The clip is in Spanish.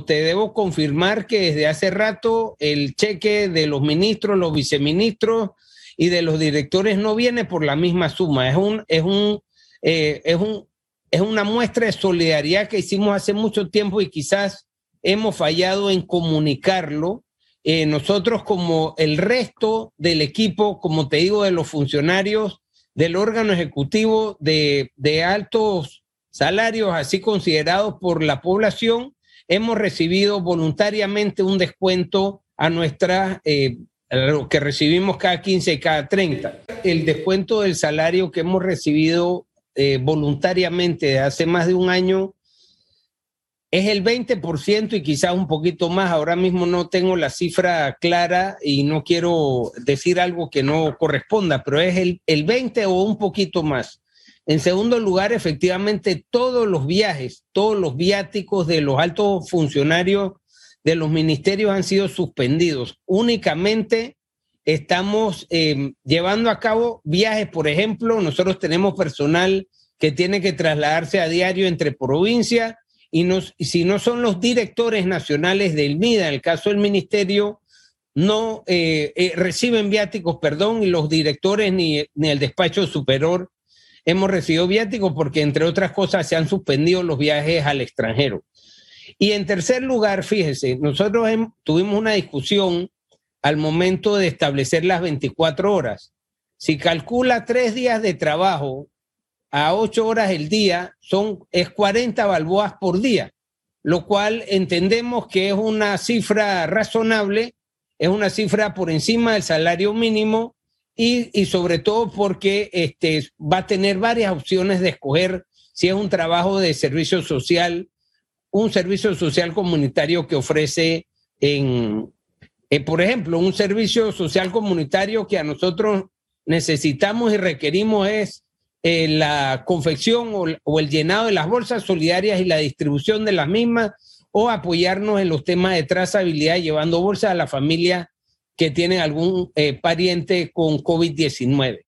te debo confirmar que desde hace rato el cheque de los ministros, los viceministros y de los directores no viene por la misma suma. Es un, es un, eh, es un, es una muestra de solidaridad que hicimos hace mucho tiempo y quizás hemos fallado en comunicarlo. Eh, nosotros como el resto del equipo, como te digo, de los funcionarios del órgano ejecutivo de, de altos salarios, así considerados por la población, hemos recibido voluntariamente un descuento a nuestra, eh, lo que recibimos cada 15 y cada 30. El descuento del salario que hemos recibido eh, voluntariamente hace más de un año es el 20% y quizás un poquito más. Ahora mismo no tengo la cifra clara y no quiero decir algo que no corresponda, pero es el, el 20 o un poquito más. En segundo lugar, efectivamente, todos los viajes, todos los viáticos de los altos funcionarios de los ministerios han sido suspendidos. Únicamente estamos em, llevando a cabo viajes, por ejemplo, nosotros tenemos personal que tiene que trasladarse a diario entre provincias y, si no son los directores nacionales del MIDA, en el caso del ministerio, no eh, eh, reciben viáticos, perdón, y los directores ni, ni el despacho superior hemos recibido viáticos porque, entre otras cosas, se han suspendido los viajes al extranjero. Y en tercer lugar, fíjese, nosotros tuvimos una discusión al momento de establecer las 24 horas. Si calcula tres días de trabajo a ocho horas el día, son, es 40 balboas por día, lo cual entendemos que es una cifra razonable, es una cifra por encima del salario mínimo y, sobre todo porque este, va a tener varias opciones de escoger si es un trabajo de servicio social, un servicio social comunitario que ofrece en, eh, por ejemplo, un servicio social comunitario que a nosotros necesitamos y requerimos es eh, la confección o, o, el llenado de las bolsas solidarias y la distribución de las mismas o apoyarnos en los temas de trazabilidad llevando bolsas a la familia que tienen algún eh, pariente con COVID-19.